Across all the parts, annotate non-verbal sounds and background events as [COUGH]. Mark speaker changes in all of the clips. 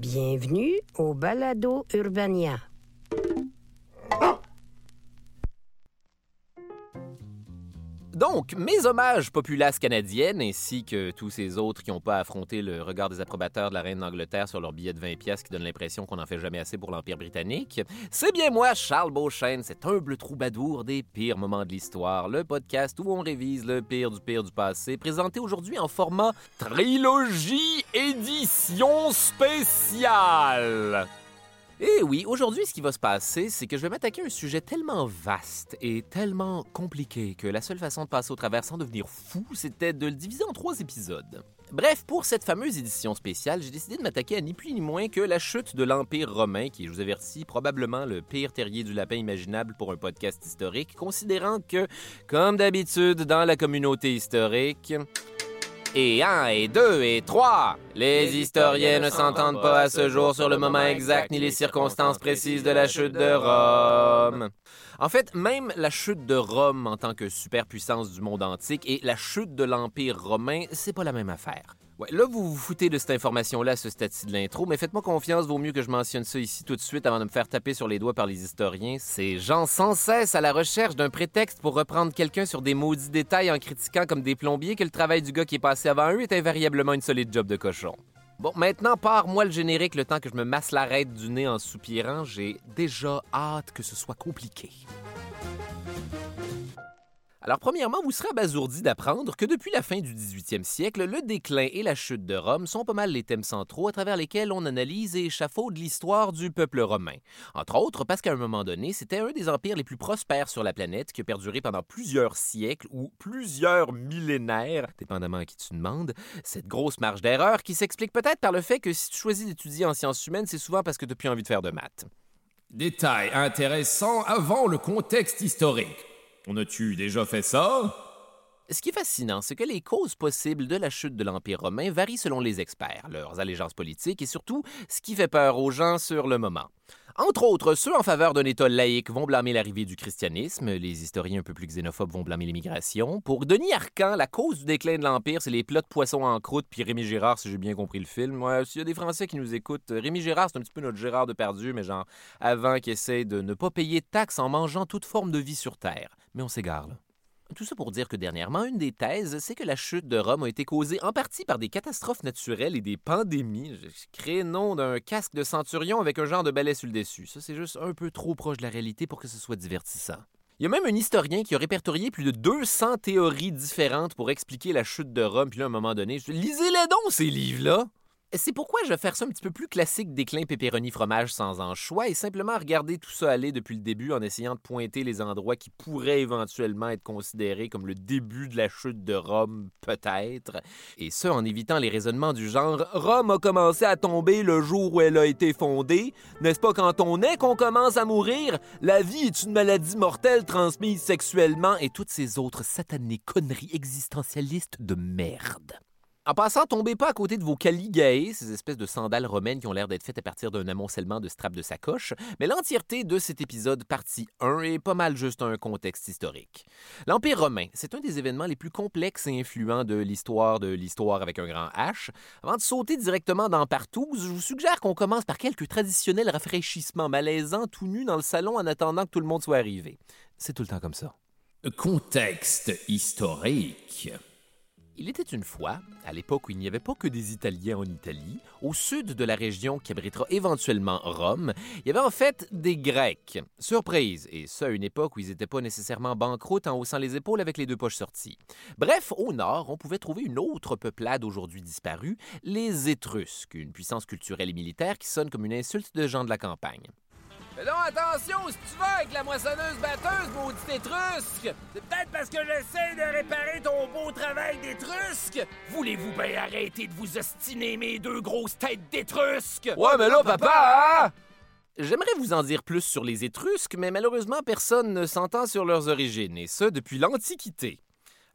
Speaker 1: Bienvenue au Balado Urbania.
Speaker 2: Donc, mes hommages populaces canadiennes, ainsi que tous ces autres qui n'ont pas affronté le regard des approbateurs de la reine d'Angleterre sur leur billet de 20 pièces qui donne l'impression qu'on n'en fait jamais assez pour l'Empire britannique, c'est bien moi, Charles Beauchesne, cet humble troubadour des pires moments de l'histoire, le podcast où on révise le pire du pire du passé, présenté aujourd'hui en format trilogie édition spéciale. Et oui, aujourd'hui, ce qui va se passer, c'est que je vais m'attaquer à un sujet tellement vaste et tellement compliqué que la seule façon de passer au travers sans devenir fou, c'était de le diviser en trois épisodes. Bref, pour cette fameuse édition spéciale, j'ai décidé de m'attaquer à ni plus ni moins que la chute de l'Empire romain, qui je vous avertis, probablement le pire terrier du lapin imaginable pour un podcast historique, considérant que, comme d'habitude dans la communauté historique, et un, et deux, et trois. Les historiens ne s'entendent pas à ce jour sur le moment exact ni les circonstances précises de la chute de Rome. En fait, même la chute de Rome en tant que superpuissance du monde antique et la chute de l'Empire romain, c'est pas la même affaire. Ouais, là, vous vous foutez de cette information-là ce stade-ci de l'intro, mais faites-moi confiance, vaut mieux que je mentionne ça ici tout de suite avant de me faire taper sur les doigts par les historiens. Ces gens sans cesse à la recherche d'un prétexte pour reprendre quelqu'un sur des maudits détails en critiquant comme des plombiers que le travail du gars qui est passé avant eux est invariablement une solide job de cochon. Bon, maintenant, pars-moi le générique le temps que je me masse l'arête du nez en soupirant. J'ai déjà hâte que ce soit compliqué. Alors, premièrement, vous serez abasourdi d'apprendre que depuis la fin du 18e siècle, le déclin et la chute de Rome sont pas mal les thèmes centraux à travers lesquels on analyse et échafaude l'histoire du peuple romain. Entre autres, parce qu'à un moment donné, c'était un des empires les plus prospères sur la planète qui a perduré pendant plusieurs siècles ou plusieurs millénaires, dépendamment à qui tu demandes. Cette grosse marge d'erreur qui s'explique peut-être par le fait que si tu choisis d'étudier en sciences humaines, c'est souvent parce que tu n'as plus envie de faire de maths.
Speaker 3: Détail intéressant avant le contexte historique. On a-tu déjà fait ça?
Speaker 2: Ce qui est fascinant, c'est que les causes possibles de la chute de l'Empire romain varient selon les experts, leurs allégeances politiques et surtout ce qui fait peur aux gens sur le moment. Entre autres, ceux en faveur d'un État laïque vont blâmer l'arrivée du christianisme, les historiens un peu plus xénophobes vont blâmer l'immigration. Pour Denis Arcan, la cause du déclin de l'Empire, c'est les plats de poisson en croûte, puis Rémi Girard, si j'ai bien compris le film. Ouais, S'il y a des Français qui nous écoutent, Rémi Girard, c'est un petit peu notre Gérard de perdu, mais genre avant qui essaie de ne pas payer de taxes en mangeant toute forme de vie sur Terre. Mais on s'égare, là. Tout ça pour dire que dernièrement, une des thèses, c'est que la chute de Rome a été causée en partie par des catastrophes naturelles et des pandémies. Créé nom d'un casque de centurion avec un genre de balai sur le dessus. Ça, c'est juste un peu trop proche de la réalité pour que ce soit divertissant. Il y a même un historien qui a répertorié plus de 200 théories différentes pour expliquer la chute de Rome. Puis là, à un moment donné, je lisez-les donc, ces livres-là! C'est pourquoi je vais faire ça un petit peu plus classique déclin pépéroni fromage sans anchois et simplement regarder tout ça aller depuis le début en essayant de pointer les endroits qui pourraient éventuellement être considérés comme le début de la chute de Rome, peut-être. Et ce, en évitant les raisonnements du genre Rome a commencé à tomber le jour où elle a été fondée. N'est-ce pas quand on est qu'on commence à mourir? La vie est une maladie mortelle transmise sexuellement et toutes ces autres satanées conneries existentialistes de merde. En passant, tombez pas à côté de vos caligae, ces espèces de sandales romaines qui ont l'air d'être faites à partir d'un amoncellement de straps de sacoche, mais l'entièreté de cet épisode partie 1 est pas mal juste un contexte historique. L'Empire romain, c'est un des événements les plus complexes et influents de l'histoire de l'histoire avec un grand H. Avant de sauter directement dans partout, je vous suggère qu'on commence par quelques traditionnels rafraîchissements malaisants tout nus dans le salon en attendant que tout le monde soit arrivé. C'est tout le temps comme ça.
Speaker 3: Contexte historique.
Speaker 2: Il était une fois, à l'époque où il n'y avait pas que des Italiens en Italie, au sud de la région qui abritera éventuellement Rome, il y avait en fait des Grecs. Surprise, et ça à une époque où ils n'étaient pas nécessairement banqueroutes en haussant les épaules avec les deux poches sorties. Bref, au nord, on pouvait trouver une autre peuplade aujourd'hui disparue, les Étrusques, une puissance culturelle et militaire qui sonne comme une insulte de gens de la campagne. Fais donc attention si tu vas avec la moissonneuse batteuse, maudite étrusque! C'est peut-être parce que j'essaie de réparer ton beau travail d'étrusque! Voulez-vous bien arrêter de vous ostiner mes deux grosses têtes d'étrusque?
Speaker 3: Ouais, mais là, papa, hein?
Speaker 2: J'aimerais vous en dire plus sur les Étrusques, mais malheureusement, personne ne s'entend sur leurs origines, et ce depuis l'Antiquité.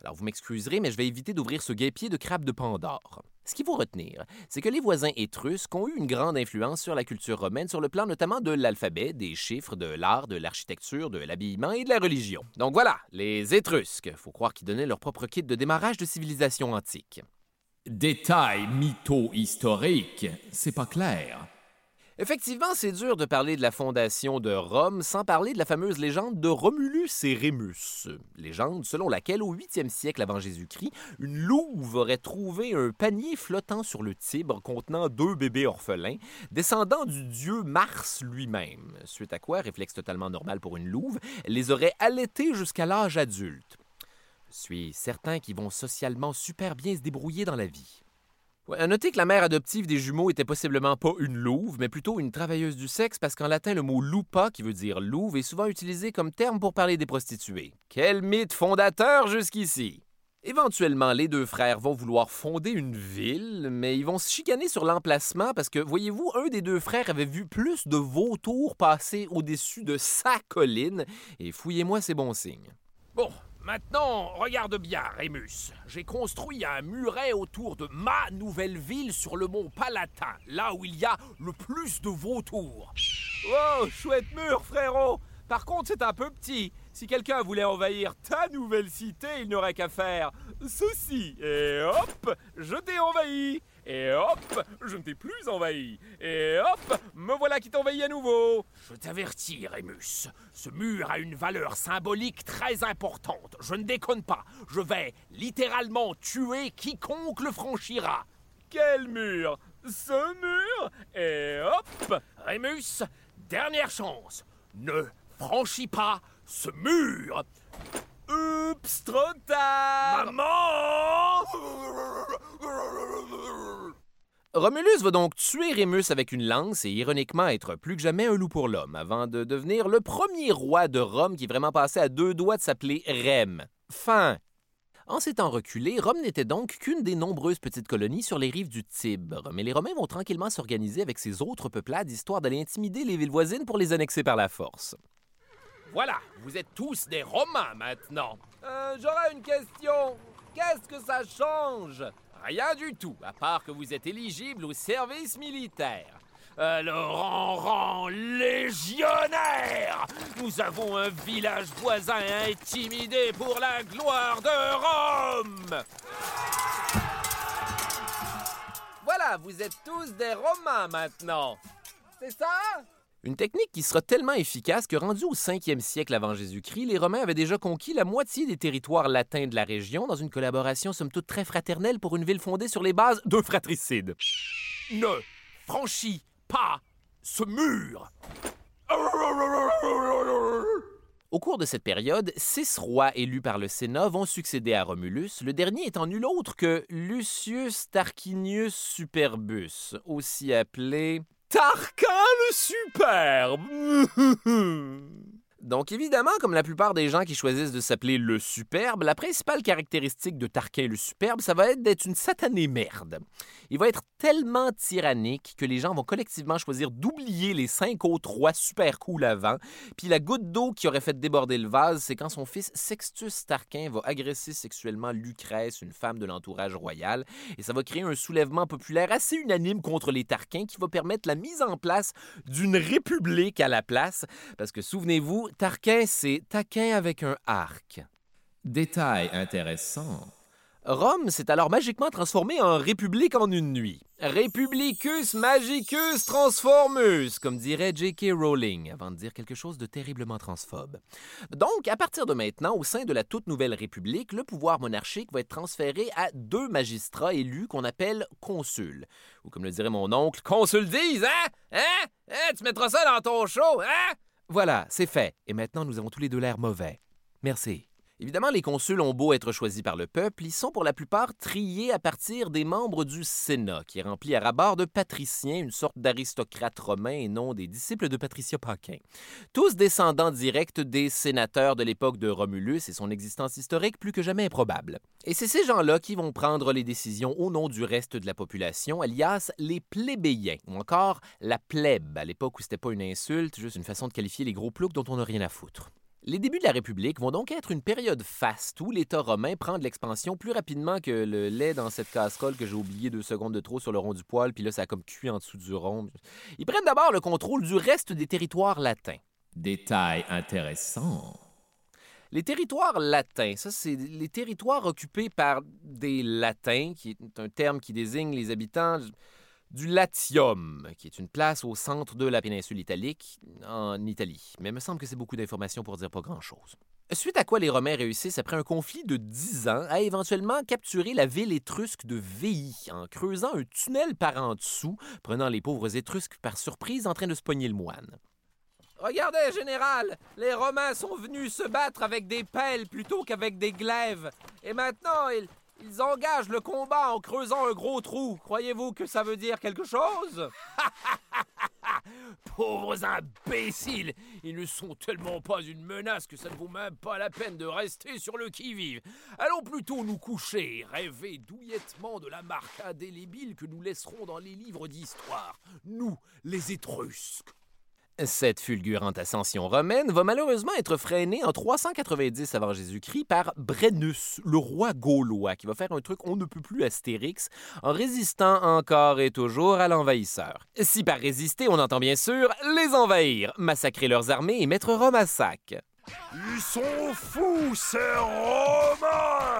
Speaker 2: Alors, vous m'excuserez, mais je vais éviter d'ouvrir ce guépier de crabe de Pandore. Ce qu'il faut retenir, c'est que les voisins étrusques ont eu une grande influence sur la culture romaine sur le plan notamment de l'alphabet, des chiffres, de l'art, de l'architecture, de l'habillement et de la religion. Donc voilà, les Étrusques. Faut croire qu'ils donnaient leur propre kit de démarrage de civilisation antique.
Speaker 3: Détail mytho-historique, c'est pas clair.
Speaker 2: Effectivement, c'est dur de parler de la fondation de Rome sans parler de la fameuse légende de Romulus et Rémus. Légende selon laquelle, au 8e siècle avant Jésus-Christ, une louve aurait trouvé un panier flottant sur le Tibre contenant deux bébés orphelins, descendants du dieu Mars lui-même. Suite à quoi, réflexe totalement normal pour une louve, elle les aurait allaités jusqu'à l'âge adulte. Je suis certain qu'ils vont socialement super bien se débrouiller dans la vie. À noter que la mère adoptive des jumeaux était possiblement pas une louve, mais plutôt une travailleuse du sexe, parce qu'en latin, le mot lupa, qui veut dire louve, est souvent utilisé comme terme pour parler des prostituées. Quel mythe fondateur jusqu'ici! Éventuellement, les deux frères vont vouloir fonder une ville, mais ils vont se chicaner sur l'emplacement parce que, voyez-vous, un des deux frères avait vu plus de vautours passer au-dessus de sa colline, et fouillez-moi ces bons signes. Maintenant, regarde bien, Rémus. J'ai construit un muret autour de ma nouvelle ville sur le mont Palatin, là où il y a le plus de vautours. Oh, chouette mur, frérot! Par contre, c'est un peu petit. Si quelqu'un voulait envahir ta nouvelle cité, il n'aurait qu'à faire ceci. Et hop, je t'ai envahi. Et hop, je ne t'ai plus envahi. Et hop, me voilà qui t'envahit à nouveau. Je t'avertis, Rémus, ce mur a une valeur symbolique très importante. Je ne déconne pas. Je vais littéralement tuer quiconque le franchira. Quel mur? Ce mur? Et hop, Rémus, dernière chance. Ne franchis pas ce mur. Oups, trop Romulus va donc tuer Rémus avec une lance et ironiquement être plus que jamais un loup pour l'homme, avant de devenir le premier roi de Rome qui vraiment passé à deux doigts de s'appeler Rem. Fin. En s'étant reculé, Rome n'était donc qu'une des nombreuses petites colonies sur les rives du Tibre, mais les Romains vont tranquillement s'organiser avec ces autres peuplades histoire d'aller intimider les villes voisines pour les annexer par la force. Voilà, vous êtes tous des Romains maintenant. Euh, J'aurais une question. Qu'est-ce que ça change? Rien du tout, à part que vous êtes éligible au service militaire. Alors en rang légionnaire Nous avons un village voisin intimidé pour la gloire de Rome Voilà, vous êtes tous des Romains maintenant. C'est ça? Une technique qui sera tellement efficace que rendu au 5e siècle avant Jésus-Christ, les Romains avaient déjà conquis la moitié des territoires latins de la région dans une collaboration somme toute très fraternelle pour une ville fondée sur les bases d'un fratricide. Ne franchis pas ce mur! Au cours de cette période, six rois élus par le Sénat vont succéder à Romulus, le dernier étant nul autre que Lucius Tarquinius Superbus, aussi appelé Tarquin le superbe [LAUGHS] Donc évidemment, comme la plupart des gens qui choisissent de s'appeler le superbe, la principale caractéristique de Tarquin le superbe, ça va être d'être une satanée merde. Il va être tellement tyrannique que les gens vont collectivement choisir d'oublier les cinq autres rois super cool avant, puis la goutte d'eau qui aurait fait déborder le vase, c'est quand son fils Sextus Tarquin va agresser sexuellement Lucrèce, une femme de l'entourage royal, et ça va créer un soulèvement populaire assez unanime contre les Tarquins qui va permettre la mise en place d'une république à la place, parce que souvenez-vous, Tarquin, c'est taquin avec un arc.
Speaker 3: Détail intéressant.
Speaker 2: Rome s'est alors magiquement transformée en république en une nuit. Republicus magicus transformus, comme dirait J.K. Rowling, avant de dire quelque chose de terriblement transphobe. Donc, à partir de maintenant, au sein de la toute nouvelle république, le pouvoir monarchique va être transféré à deux magistrats élus qu'on appelle consuls. Ou comme le dirait mon oncle, consul dise, hein? Hein? Hein? Tu mettras ça dans ton show, hein? Voilà, c'est fait. Et maintenant, nous avons tous les deux l'air mauvais. Merci. Évidemment, les consuls ont beau être choisis par le peuple, ils sont pour la plupart triés à partir des membres du Sénat, qui est rempli à rabord de patriciens, une sorte d'aristocrates romains et non des disciples de Patricia Paquin. Tous descendants directs des sénateurs de l'époque de Romulus et son existence historique plus que jamais improbable. Et c'est ces gens-là qui vont prendre les décisions au nom du reste de la population, alias les plébéiens, ou encore la plèbe, à l'époque où c'était pas une insulte, juste une façon de qualifier les gros ploucs dont on n'a rien à foutre. Les débuts de la République vont donc être une période faste où l'État romain prend de l'expansion plus rapidement que le lait dans cette casserole que j'ai oublié deux secondes de trop sur le rond du poil, puis là, ça a comme cuit en dessous du rond. Ils prennent d'abord le contrôle du reste des territoires latins.
Speaker 3: Détail intéressant.
Speaker 2: Les territoires latins, ça, c'est les territoires occupés par des latins, qui est un terme qui désigne les habitants du Latium, qui est une place au centre de la péninsule italique, en Italie. Mais il me semble que c'est beaucoup d'informations pour dire pas grand-chose. Suite à quoi les Romains réussissent, après un conflit de dix ans, à éventuellement capturer la ville étrusque de Veii, en creusant un tunnel par en dessous, prenant les pauvres Étrusques par surprise en train de se pogner le moine. Regardez, général, les Romains sont venus se battre avec des pelles plutôt qu'avec des glaives. Et maintenant, ils, ils engagent le combat en creusant un gros trou. Croyez-vous que ça veut dire quelque chose? [LAUGHS]
Speaker 3: Pauvres imbéciles Ils ne sont tellement pas une menace que ça ne vaut même pas la peine de rester sur le qui-vive. Allons plutôt nous coucher, rêver douillettement de la marque indélébile que nous laisserons dans les livres d'histoire. Nous, les Étrusques.
Speaker 2: Cette fulgurante ascension romaine va malheureusement être freinée en 390 avant Jésus-Christ par Brennus, le roi gaulois, qui va faire un truc on ne peut plus astérix en résistant encore et toujours à l'envahisseur. Si par résister on entend bien sûr les envahir, massacrer leurs armées et mettre Rome à sac.
Speaker 3: Ils sont fous, ces Romains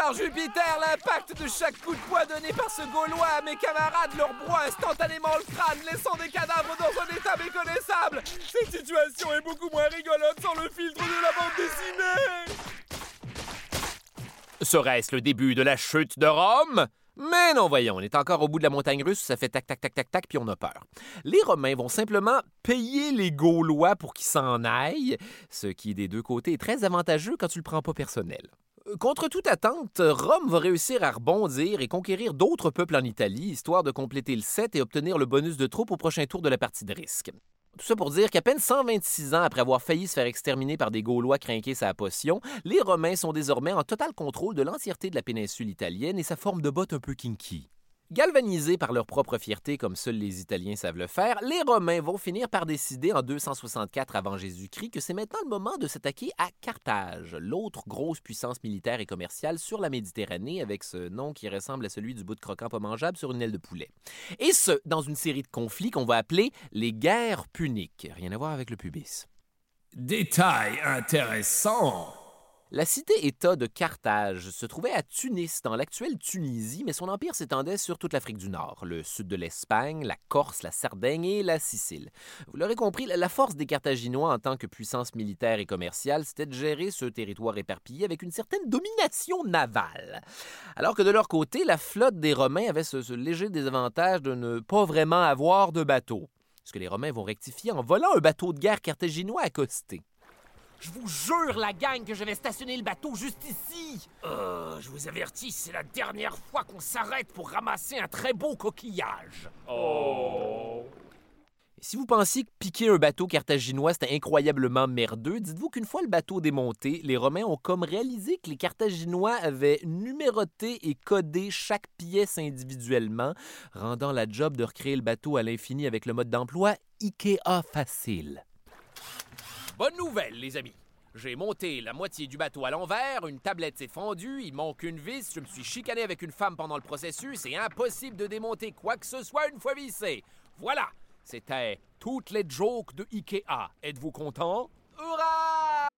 Speaker 2: Par Jupiter, l'impact de chaque coup de poing donné par ce Gaulois à mes camarades leur broie instantanément le crâne, laissant des cadavres dans un état méconnaissable. Cette situation est beaucoup moins rigolote sans le filtre de la bande dessinée. Serait-ce le début de la chute de Rome? Mais non, voyons, on est encore au bout de la montagne russe, ça fait tac, tac, tac, tac, tac, puis on a peur. Les Romains vont simplement payer les Gaulois pour qu'ils s'en aillent, ce qui, des deux côtés, est très avantageux quand tu le prends pas personnel. Contre toute attente, Rome va réussir à rebondir et conquérir d'autres peuples en Italie, histoire de compléter le set et obtenir le bonus de troupes au prochain tour de la partie de risque. Tout ça pour dire qu'à peine 126 ans après avoir failli se faire exterminer par des Gaulois craqués sa potion, les Romains sont désormais en total contrôle de l'entièreté de la péninsule italienne et sa forme de botte un peu kinky. Galvanisés par leur propre fierté comme seuls les Italiens savent le faire, les Romains vont finir par décider en 264 avant Jésus-Christ que c'est maintenant le moment de s'attaquer à Carthage, l'autre grosse puissance militaire et commerciale sur la Méditerranée avec ce nom qui ressemble à celui du bout de croquant pas mangeable sur une aile de poulet. Et ce, dans une série de conflits qu'on va appeler les guerres puniques. Rien à voir avec le pubis.
Speaker 3: Détail intéressant
Speaker 2: la cité-État de Carthage se trouvait à Tunis, dans l'actuelle Tunisie, mais son empire s'étendait sur toute l'Afrique du Nord, le sud de l'Espagne, la Corse, la Sardaigne et la Sicile. Vous l'aurez compris, la force des Carthaginois en tant que puissance militaire et commerciale, c'était de gérer ce territoire éparpillé avec une certaine domination navale. Alors que de leur côté, la flotte des Romains avait ce, ce léger désavantage de ne pas vraiment avoir de bateau. Ce que les Romains vont rectifier en volant un bateau de guerre carthaginois accosté. Je vous jure, la gang, que je vais stationner le bateau juste ici.
Speaker 3: Euh, je vous avertis, c'est la dernière fois qu'on s'arrête pour ramasser un très beau coquillage.
Speaker 2: Oh. Et si vous pensiez que piquer un bateau carthaginois c'était incroyablement merdeux, dites-vous qu'une fois le bateau démonté, les Romains ont comme réalisé que les Carthaginois avaient numéroté et codé chaque pièce individuellement, rendant la job de recréer le bateau à l'infini avec le mode d'emploi IKEA facile. Bonne nouvelle, les amis. J'ai monté la moitié du bateau à l'envers, une tablette s'est fendue, il manque une vis, je me suis chicané avec une femme pendant le processus, c'est impossible de démonter quoi que ce soit une fois vissé. Voilà, c'était toutes les jokes de Ikea. Êtes-vous content? Hurrah!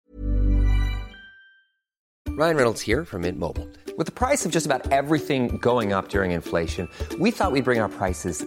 Speaker 4: Ryan Reynolds here from Mint Mobile. With the price of just about everything going up during inflation, we thought we'd bring our prices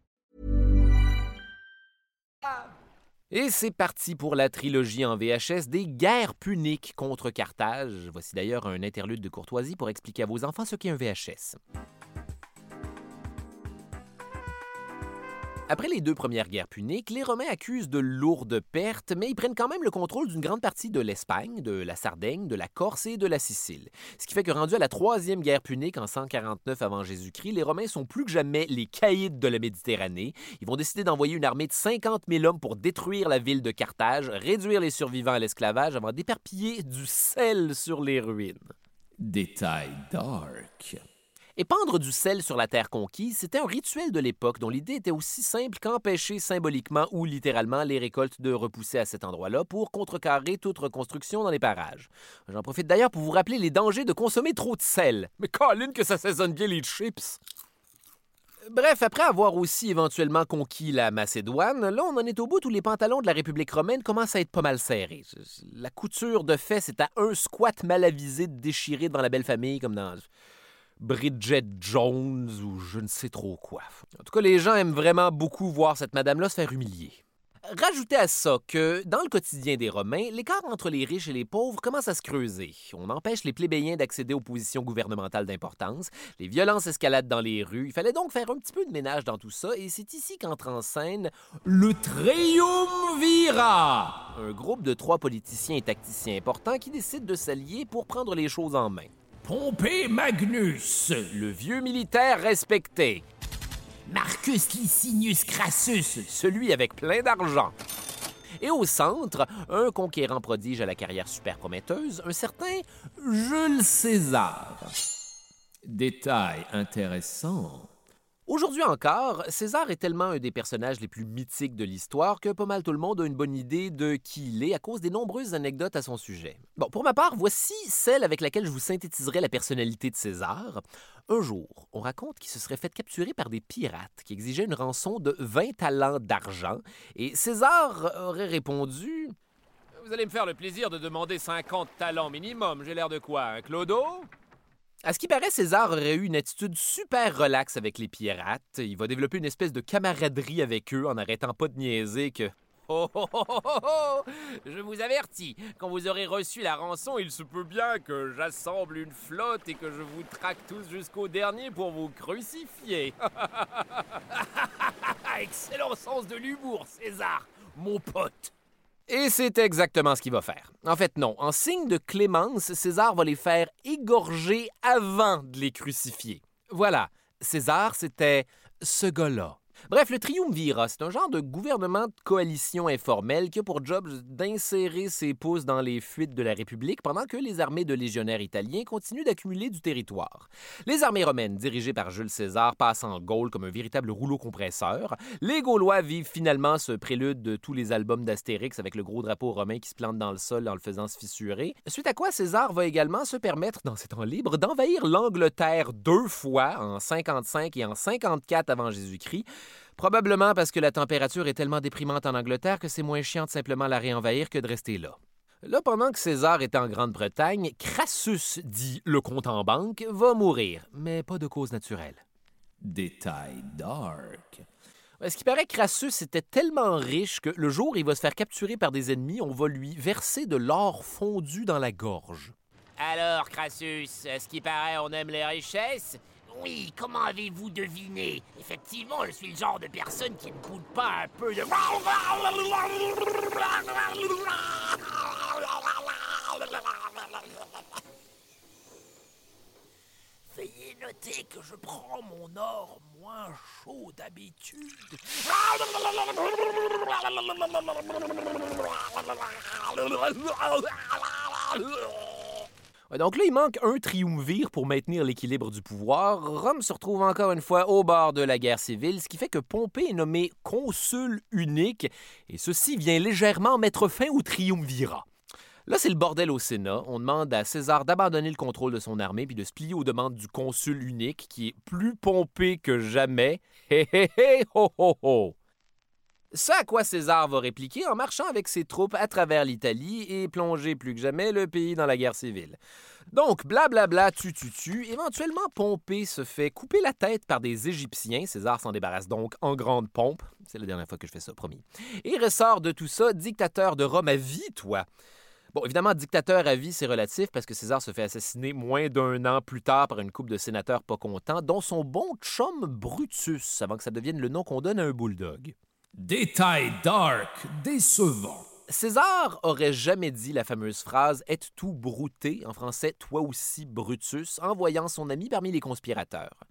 Speaker 2: Et c'est parti pour la trilogie en VHS des guerres puniques contre Carthage. Voici d'ailleurs un interlude de courtoisie pour expliquer à vos enfants ce qu'est un VHS. Après les deux premières guerres puniques, les Romains accusent de lourdes pertes, mais ils prennent quand même le contrôle d'une grande partie de l'Espagne, de la Sardaigne, de la Corse et de la Sicile. Ce qui fait que rendu à la troisième guerre punique en 149 avant Jésus-Christ, les Romains sont plus que jamais les caïds de la Méditerranée. Ils vont décider d'envoyer une armée de 50 000 hommes pour détruire la ville de Carthage, réduire les survivants à l'esclavage avant d'éparpiller du sel sur les ruines.
Speaker 3: Détail.
Speaker 2: Épandre du sel sur la terre conquise, c'était un rituel de l'époque dont l'idée était aussi simple qu'empêcher symboliquement ou littéralement les récoltes de repousser à cet endroit-là pour contrecarrer toute reconstruction dans les parages. J'en profite d'ailleurs pour vous rappeler les dangers de consommer trop de sel. Mais Colin, que ça saisonne bien les chips! Bref, après avoir aussi éventuellement conquis la Macédoine, là, on en est au bout où les pantalons de la République romaine commencent à être pas mal serrés. La couture de fait, c'est à un squat mal avisé de déchirer devant la belle famille, comme dans Bridget Jones ou je ne sais trop quoi. En tout cas, les gens aiment vraiment beaucoup voir cette madame-là se faire humilier. Rajoutez à ça que, dans le quotidien des Romains, l'écart entre les riches et les pauvres commence à se creuser. On empêche les plébéiens d'accéder aux positions gouvernementales d'importance, les violences escaladent dans les rues, il fallait donc faire un petit peu de ménage dans tout ça, et c'est ici qu'entre en scène le Triumvirat, un groupe de trois politiciens et tacticiens importants qui décident de s'allier pour prendre les choses en main.
Speaker 3: Pompée Magnus.
Speaker 2: Le vieux militaire respecté,
Speaker 3: Marcus Licinius Crassus.
Speaker 2: celui avec plein d'argent. Et au centre, un conquérant prodige à la carrière super prometteuse, un certain Jules César.
Speaker 3: Détail intéressant.
Speaker 2: Aujourd'hui encore, César est tellement un des personnages les plus mythiques de l'histoire que pas mal tout le monde a une bonne idée de qui il est à cause des nombreuses anecdotes à son sujet. Bon, pour ma part, voici celle avec laquelle je vous synthétiserai la personnalité de César. Un jour, on raconte qu'il se serait fait capturer par des pirates qui exigeaient une rançon de 20 talents d'argent, et César aurait répondu
Speaker 3: Vous allez me faire le plaisir de demander 50 talents minimum. J'ai l'air de quoi, un clodo?
Speaker 2: À ce qui paraît, César aurait eu une attitude super relaxe avec les pirates. Il va développer une espèce de camaraderie avec eux en n'arrêtant pas de niaiser que
Speaker 3: Oh, oh, oh, oh, oh, oh. Je vous avertis, quand vous aurez reçu la rançon, il se peut bien que j'assemble une flotte et que je vous traque tous jusqu'au dernier pour vous crucifier. [LAUGHS] Excellent sens de l'humour, César, mon pote.
Speaker 2: Et c'est exactement ce qu'il va faire. En fait, non. En signe de clémence, César va les faire égorger avant de les crucifier. Voilà. César, c'était ce gars-là. Bref, le triumvirat, c'est un genre de gouvernement de coalition informelle qui a pour job d'insérer ses pouces dans les fuites de la République pendant que les armées de légionnaires italiens continuent d'accumuler du territoire. Les armées romaines, dirigées par Jules César, passent en Gaule comme un véritable rouleau compresseur. Les Gaulois vivent finalement ce prélude de tous les albums d'Astérix avec le gros drapeau romain qui se plante dans le sol en le faisant se fissurer. Suite à quoi César va également se permettre, dans ses temps libres, d'envahir l'Angleterre deux fois, en 55 et en 54 avant Jésus-Christ. Probablement parce que la température est tellement déprimante en Angleterre que c'est moins chiant de simplement la réenvahir que de rester là. Là, pendant que César est en Grande-Bretagne, Crassus, dit le compte en banque, va mourir, mais pas de cause naturelle.
Speaker 3: Détail dark.
Speaker 2: À Ce qui paraît, Crassus était tellement riche que le jour où il va se faire capturer par des ennemis, on va lui verser de l'or fondu dans la gorge.
Speaker 3: Alors, Crassus, à ce qui paraît, on aime les richesses? Oui, comment avez-vous deviné? Effectivement, je suis le genre de personne qui ne boude pas un peu de... Veuillez noter que je prends mon or moins chaud d'habitude.
Speaker 2: Donc là, il manque un triumvir pour maintenir l'équilibre du pouvoir. Rome se retrouve encore une fois au bord de la guerre civile, ce qui fait que Pompée est nommé consul unique, et ceci vient légèrement mettre fin au triumvirat. Là, c'est le bordel au Sénat. On demande à César d'abandonner le contrôle de son armée puis de se plier aux demandes du consul unique, qui est plus pompé que jamais. Hé hé hé, ho ho ho! Ce à quoi César va répliquer en marchant avec ses troupes à travers l'Italie et plonger plus que jamais le pays dans la guerre civile. Donc, blablabla, tu tu tu, éventuellement Pompée se fait couper la tête par des Égyptiens. César s'en débarrasse donc en grande pompe. C'est la dernière fois que je fais ça, promis. Et ressort de tout ça dictateur de Rome à vie, toi. Bon, évidemment, dictateur à vie, c'est relatif parce que César se fait assassiner moins d'un an plus tard par une couple de sénateurs pas contents, dont son bon chum Brutus, avant que ça devienne le nom qu'on donne à un bulldog.
Speaker 3: Détail dark, décevant.
Speaker 2: César aurait jamais dit la fameuse phrase Est tout brouté, en français toi aussi Brutus, en voyant son ami parmi les conspirateurs.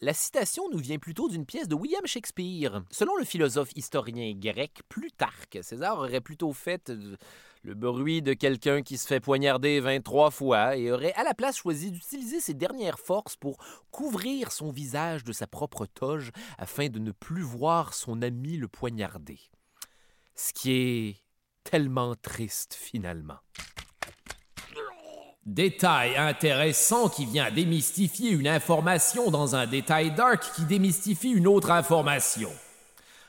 Speaker 2: La citation nous vient plutôt d'une pièce de William Shakespeare. Selon le philosophe historien grec Plutarque, César aurait plutôt fait le bruit de quelqu'un qui se fait poignarder 23 fois et aurait à la place choisi d'utiliser ses dernières forces pour couvrir son visage de sa propre toge afin de ne plus voir son ami le poignarder. Ce qui est tellement triste finalement.
Speaker 3: Détail intéressant qui vient démystifier une information dans un détail dark qui démystifie une autre information.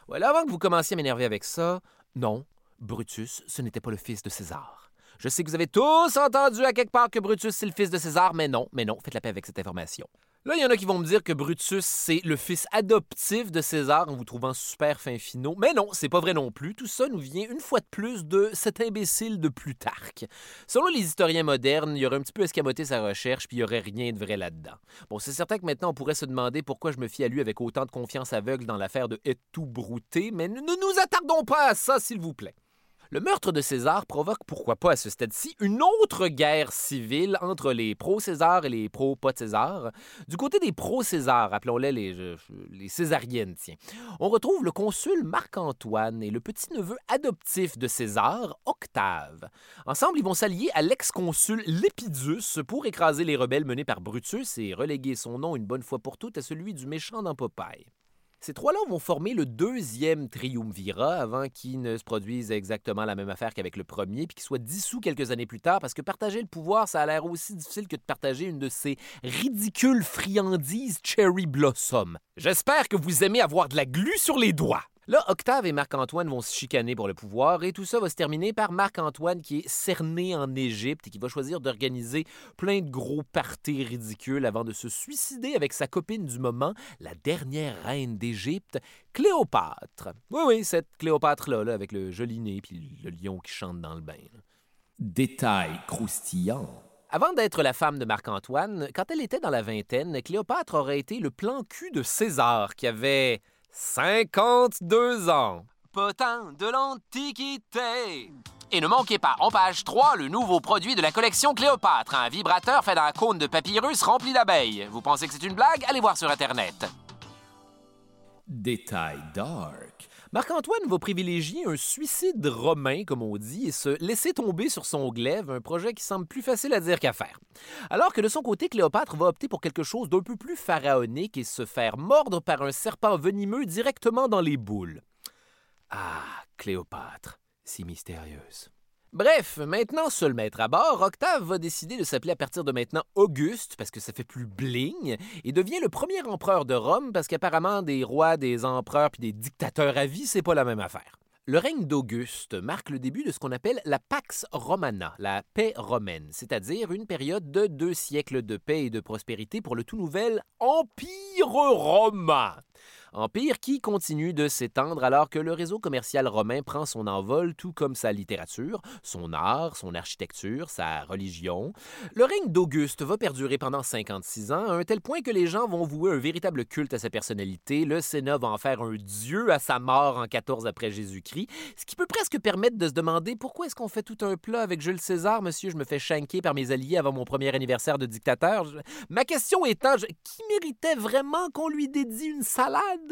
Speaker 2: Voilà, avant que vous commenciez à m'énerver avec ça, non, Brutus, ce n'était pas le fils de César. Je sais que vous avez tous entendu à quelque part que Brutus, c'est le fils de César, mais non, mais non, faites la paix avec cette information. Là, il y en a qui vont me dire que Brutus, c'est le fils adoptif de César en vous trouvant super fin finaux. Mais non, c'est pas vrai non plus. Tout ça nous vient une fois de plus de cet imbécile de Plutarque. Selon les historiens modernes, il aurait un petit peu escamoté sa recherche, puis il y aurait rien de vrai là-dedans. Bon, c'est certain que maintenant on pourrait se demander pourquoi je me fie à lui avec autant de confiance aveugle dans l'affaire de Et tout brouté, mais ne nous attardons pas à ça, s'il vous plaît. Le meurtre de César provoque, pourquoi pas à ce stade-ci, une autre guerre civile entre les pro-César et les pro-pas César. Du côté des pro-César, appelons-les les, les Césariennes, tiens, on retrouve le consul Marc-Antoine et le petit-neveu adoptif de César, Octave. Ensemble, ils vont s'allier à l'ex-consul Lépidus pour écraser les rebelles menés par Brutus et reléguer son nom une bonne fois pour toutes à celui du méchant dans Popeye. Ces trois-là vont former le deuxième triumvirat avant qu'il ne se produise exactement la même affaire qu'avec le premier, puis qu'il soit dissous quelques années plus tard, parce que partager le pouvoir, ça a l'air aussi difficile que de partager une de ces ridicules friandises Cherry Blossom. J'espère que vous aimez avoir de la glu sur les doigts. Là, Octave et Marc-Antoine vont se chicaner pour le pouvoir et tout ça va se terminer par Marc-Antoine qui est cerné en Égypte et qui va choisir d'organiser plein de gros parties ridicules avant de se suicider avec sa copine du moment, la dernière reine d'Égypte, Cléopâtre. Oui, oui, cette Cléopâtre-là, là, avec le joli nez puis le lion qui chante dans le bain.
Speaker 3: Détail croustillant.
Speaker 2: Avant d'être la femme de Marc-Antoine, quand elle était dans la vingtaine, Cléopâtre aurait été le plan cul de César qui avait 52 ans. Potin de l'Antiquité. Et ne manquez pas, en page 3, le nouveau produit de la collection Cléopâtre, un vibrateur fait d'un cône de papyrus rempli d'abeilles. Vous pensez que c'est une blague? Allez voir sur Internet.
Speaker 3: Détail dark.
Speaker 2: Marc-Antoine va privilégier un suicide romain, comme on dit, et se laisser tomber sur son glaive, un projet qui semble plus facile à dire qu'à faire. Alors que de son côté, Cléopâtre va opter pour quelque chose d'un peu plus pharaonique et se faire mordre par un serpent venimeux directement dans les boules. Ah, Cléopâtre, si mystérieuse. Bref, maintenant seul maître à bord, Octave va décider de s'appeler à partir de maintenant Auguste parce que ça fait plus bling et devient le premier empereur de Rome parce qu'apparemment des rois, des empereurs puis des dictateurs à vie, c'est pas la même affaire. Le règne d'Auguste marque le début de ce qu'on appelle la Pax Romana, la paix romaine, c'est-à-dire une période de deux siècles de paix et de prospérité pour le tout nouvel Empire romain. Empire qui continue de s'étendre alors que le réseau commercial romain prend son envol, tout comme sa littérature, son art, son architecture, sa religion. Le règne d'Auguste va perdurer pendant 56 ans, à un tel point que les gens vont vouer un véritable culte à sa personnalité. Le Sénat va en faire un dieu à sa mort en 14 après Jésus-Christ, ce qui peut presque permettre de se demander pourquoi est-ce qu'on fait tout un plat avec Jules César, monsieur, je me fais chanquer par mes alliés avant mon premier anniversaire de dictateur. Ma question étant, qui méritait vraiment qu'on lui dédie une salade?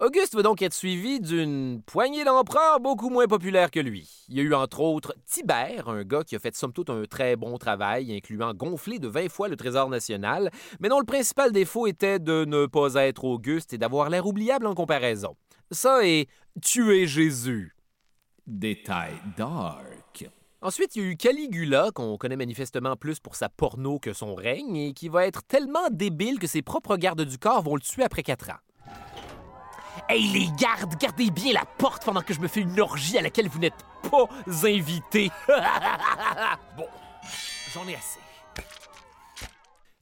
Speaker 2: Auguste va donc être suivi d'une poignée d'empereurs beaucoup moins populaires que lui. Il y a eu entre autres Tibère, un gars qui a fait somme toute un très bon travail, incluant gonfler de 20 fois le trésor national, mais dont le principal défaut était de ne pas être Auguste et d'avoir l'air oubliable en comparaison. Ça est tuer Jésus.
Speaker 3: Détail dark.
Speaker 2: Ensuite, il y a eu Caligula, qu'on connaît manifestement plus pour sa porno que son règne, et qui va être tellement débile que ses propres gardes du corps vont le tuer après quatre ans. Hey les gardes, gardez bien la porte pendant que je me fais une orgie à laquelle vous n'êtes pas invités. [LAUGHS] bon, j'en ai assez.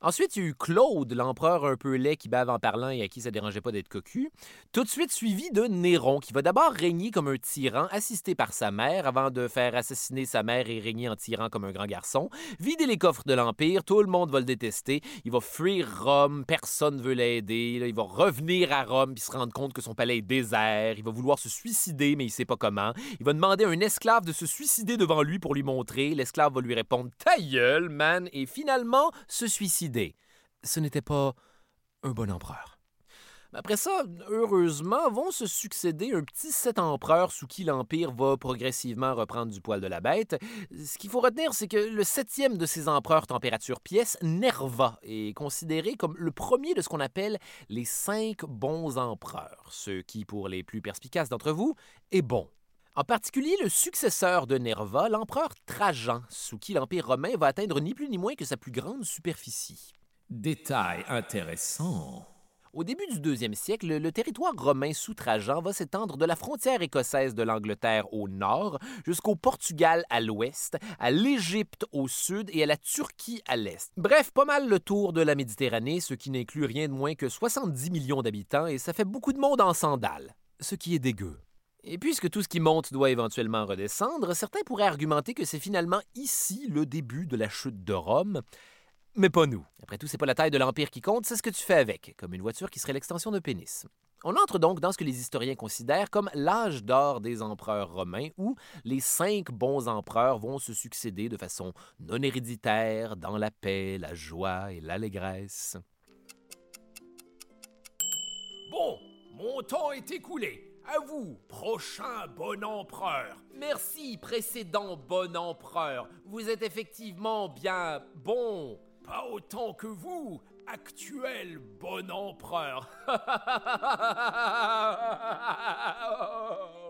Speaker 2: Ensuite, il y a eu Claude, l'empereur un peu laid qui bave en parlant et à qui ça dérangeait pas d'être cocu. Tout de suite suivi de Néron, qui va d'abord régner comme un tyran, assisté par sa mère, avant de faire assassiner sa mère et régner en tyran comme un grand garçon. Vider les coffres de l'Empire, tout le monde va le détester. Il va fuir Rome, personne ne veut l'aider. Il va revenir à Rome puis se rendre compte que son palais est désert. Il va vouloir se suicider, mais il sait pas comment. Il va demander à un esclave de se suicider devant lui pour lui montrer. L'esclave va lui répondre Ta gueule, man, et finalement se suicider. Ce n'était pas un bon empereur. Après ça, heureusement, vont se succéder un petit sept empereurs sous qui l'Empire va progressivement reprendre du poil de la bête. Ce qu'il faut retenir, c'est que le septième de ces empereurs température pièce, Nerva, est considéré comme le premier de ce qu'on appelle les cinq bons empereurs, ce qui, pour les plus perspicaces d'entre vous, est bon. En particulier, le successeur de Nerva, l'empereur Trajan, sous qui l'Empire romain va atteindre ni plus ni moins que sa plus grande superficie.
Speaker 3: Détail intéressant.
Speaker 2: Au début du deuxième siècle, le territoire romain sous Trajan va s'étendre de la frontière écossaise de l'Angleterre au nord jusqu'au Portugal à l'ouest, à l'Égypte au sud et à la Turquie à l'est. Bref, pas mal le tour de la Méditerranée, ce qui n'inclut rien de moins que 70 millions d'habitants et ça fait beaucoup de monde en sandales, ce qui est dégueu. Et puisque tout ce qui monte doit éventuellement redescendre, certains pourraient argumenter que c'est finalement ici le début de la chute de Rome, mais pas nous. Après tout, c'est pas la taille de l'Empire qui compte, c'est ce que tu fais avec, comme une voiture qui serait l'extension d'un pénis. On entre donc dans ce que les historiens considèrent comme l'âge d'or des empereurs romains, où les cinq bons empereurs vont se succéder de façon non héréditaire, dans la paix, la joie et l'allégresse.
Speaker 3: Bon, mon temps est écoulé. À vous, prochain bon empereur.
Speaker 2: Merci, précédent bon empereur. Vous êtes effectivement bien bon.
Speaker 3: Pas autant que vous, actuel bon empereur. [LAUGHS]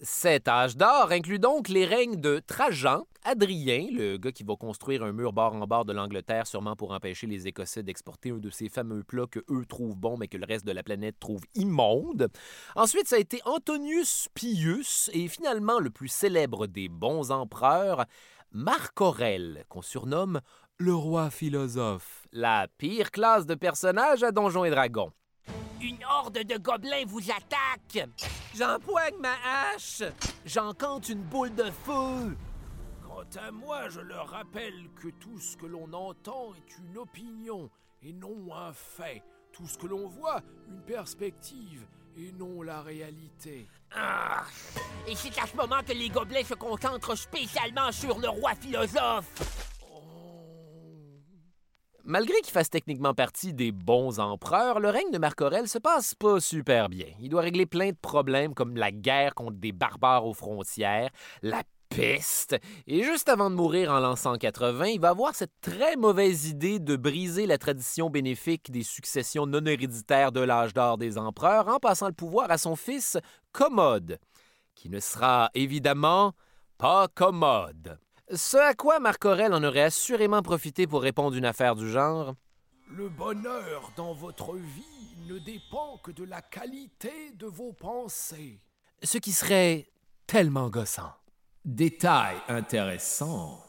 Speaker 2: Cet âge d'or inclut donc les règnes de Trajan, Adrien, le gars qui va construire un mur bord en bord de l'Angleterre sûrement pour empêcher les Écossais d'exporter un de ces fameux plats que eux trouvent bons mais que le reste de la planète trouve immonde. Ensuite, ça a été Antonius Pius et finalement le plus célèbre des bons empereurs, Marc Aurèle, qu'on surnomme le roi philosophe, la pire classe de personnage à Donjons et Dragons.
Speaker 5: Une horde de gobelins vous attaque!
Speaker 2: J'empoigne ma hache! J'encante une boule de feu!
Speaker 3: Quant à moi, je leur rappelle que tout ce que l'on entend est une opinion et non un fait. Tout ce que l'on voit, une perspective et non la réalité.
Speaker 5: Ah! Et c'est à ce moment que les gobelins se concentrent spécialement sur le roi philosophe.
Speaker 2: Malgré qu'il fasse techniquement partie des bons empereurs, le règne de Marc Aurèle se passe pas super bien. Il doit régler plein de problèmes comme la guerre contre des barbares aux frontières, la peste, et juste avant de mourir en l'an 180, il va avoir cette très mauvaise idée de briser la tradition bénéfique des successions non héréditaires de l'âge d'or des empereurs en passant le pouvoir à son fils Commode, qui ne sera évidemment pas commode. Ce à quoi Marc Aurèle en aurait assurément profité pour répondre une affaire du genre.
Speaker 3: Le bonheur dans votre vie ne dépend que de la qualité de vos pensées.
Speaker 2: Ce qui serait tellement gossant.
Speaker 3: Détail intéressant.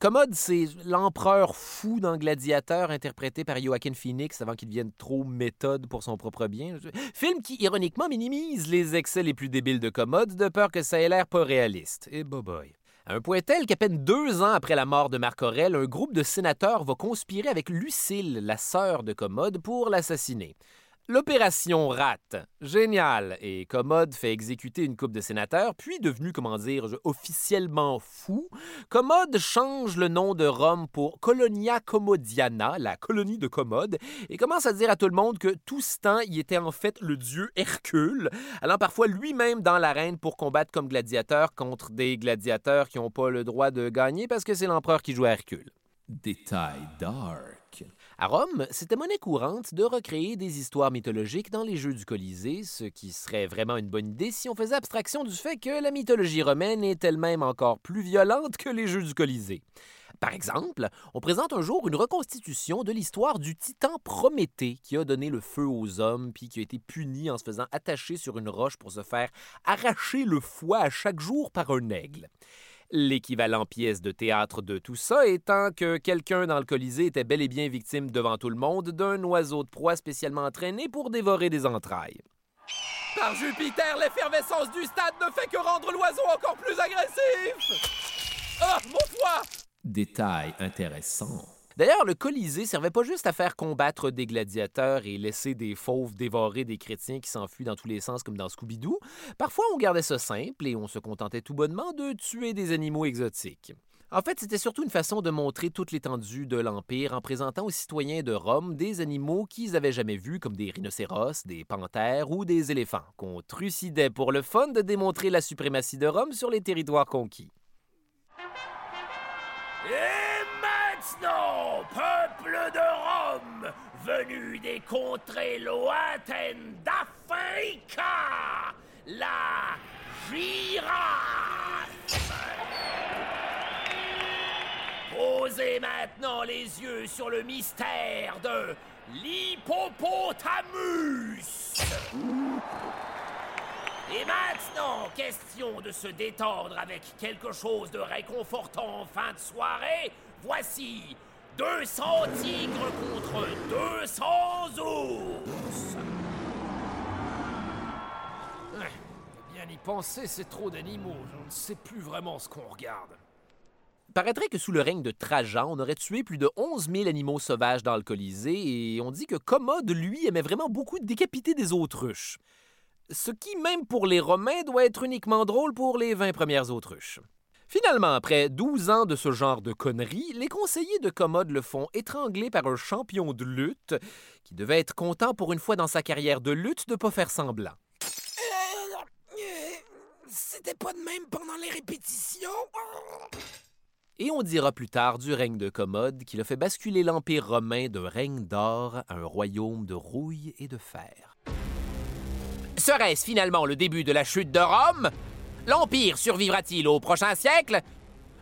Speaker 2: Commode, c'est l'empereur fou d'un gladiateur interprété par Joaquin Phoenix avant qu'il devienne trop méthode pour son propre bien. Film qui, ironiquement, minimise les excès les plus débiles de Commode de peur que ça ait l'air pas réaliste. Et boy. Un point tel qu'à peine deux ans après la mort de Marc Aurèle, un groupe de sénateurs va conspirer avec Lucille, la sœur de Commode, pour l'assassiner. L'opération rate. Génial. Et Commode fait exécuter une coupe de sénateurs, puis devenu, comment dire, officiellement fou, Commode change le nom de Rome pour Colonia Commodiana, la colonie de Commode, et commence à dire à tout le monde que tout ce temps, était en fait le dieu Hercule, allant parfois lui-même dans l'arène pour combattre comme gladiateur contre des gladiateurs qui n'ont pas le droit de gagner parce que c'est l'empereur qui joue à Hercule.
Speaker 3: Détail dark.
Speaker 2: À Rome, c'était monnaie courante de recréer des histoires mythologiques dans les jeux du Colisée, ce qui serait vraiment une bonne idée si on faisait abstraction du fait que la mythologie romaine est elle-même encore plus violente que les jeux du Colisée. Par exemple, on présente un jour une reconstitution de l'histoire du titan Prométhée qui a donné le feu aux hommes puis qui a été puni en se faisant attacher sur une roche pour se faire arracher le foie à chaque jour par un aigle. L'équivalent pièce de théâtre de tout ça étant que quelqu'un dans le Colisée était bel et bien victime devant tout le monde d'un oiseau de proie spécialement entraîné pour dévorer des entrailles.
Speaker 3: Par Jupiter, l'effervescence du stade ne fait que rendre l'oiseau encore plus agressif. Ah, mon foie
Speaker 2: Détail intéressant. D'ailleurs, le Colisée servait pas juste à faire combattre des gladiateurs et laisser des fauves dévorer des chrétiens qui s'enfuient dans tous les sens comme dans Scooby-Doo. Parfois, on gardait ça simple et on se contentait tout bonnement de tuer des animaux exotiques. En fait, c'était surtout une façon de montrer toute l'étendue de l'Empire en présentant aux citoyens de Rome des animaux qu'ils n'avaient jamais vus, comme des rhinocéros, des panthères ou des éléphants, qu'on trucidait pour le fun de démontrer la suprématie de Rome sur les territoires conquis.
Speaker 5: Maintenant, peuple de Rome, venu des contrées lointaines d'Africa, la girafe. Posez maintenant les yeux sur le mystère de l'hippopotamus. Et maintenant, question de se détendre avec quelque chose de réconfortant en fin de soirée. Voici 200 tigres contre 200 ours.
Speaker 3: Bien y penser, c'est trop d'animaux. Je ne sais plus vraiment ce qu'on regarde.
Speaker 2: Paraîtrait que sous le règne de Trajan, on aurait tué plus de 11 000 animaux sauvages dans le Colisée et on dit que Commode, lui, aimait vraiment beaucoup décapiter des autruches. Ce qui, même pour les Romains, doit être uniquement drôle pour les 20 premières autruches. Finalement, après 12 ans de ce genre de conneries, les conseillers de Commode le font étrangler par un champion de lutte qui devait être content pour une fois dans sa carrière de lutte de pas faire semblant.
Speaker 5: C'était pas de même pendant les répétitions.
Speaker 2: Et on dira plus tard du règne de Commode qu'il a fait basculer l'Empire romain d'un règne d'or à un royaume de rouille et de fer.
Speaker 5: Serait-ce finalement le début de la chute de Rome? L'Empire survivra-t-il au prochain siècle?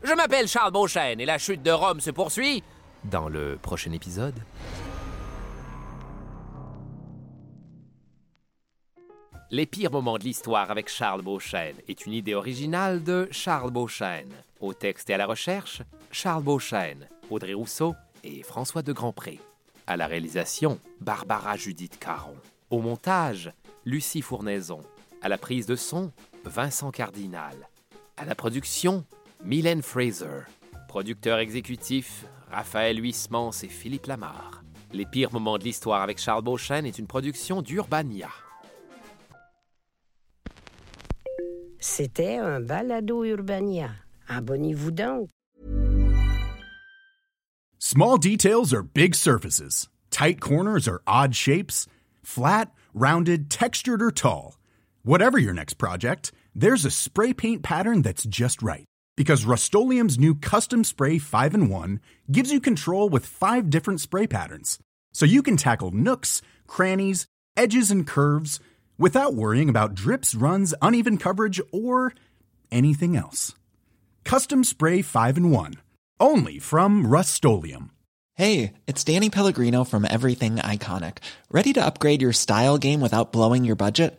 Speaker 5: Je m'appelle Charles Beauchesne et la chute de Rome se poursuit.
Speaker 2: Dans le prochain épisode. Les pires moments de l'histoire avec Charles Beauchesne est une idée originale de Charles Beauchesne. Au texte et à la recherche, Charles Beauchesne, Audrey Rousseau et François de Grandpré. À la réalisation, Barbara Judith Caron. Au montage, Lucie Fournaison. À la prise de son, Vincent Cardinal. À la production, Mylène Fraser. Producteur exécutif, Raphaël Huismans et Philippe Lamar. Les pires moments de l'histoire avec Charles Beauchesne est une production d'Urbania.
Speaker 1: C'était un balado Urbania. Abonnez-vous donc.
Speaker 6: Small details are big surfaces. Tight corners are odd shapes. Flat, rounded, textured, or tall. Whatever your next project, there's a spray paint pattern that's just right. Because Rust new Custom Spray 5 in 1 gives you control with five different spray patterns. So you can tackle nooks, crannies, edges, and curves without worrying about drips, runs, uneven coverage, or anything else. Custom Spray 5 in 1. Only from Rust
Speaker 7: Hey, it's Danny Pellegrino from Everything Iconic. Ready to upgrade your style game without blowing your budget?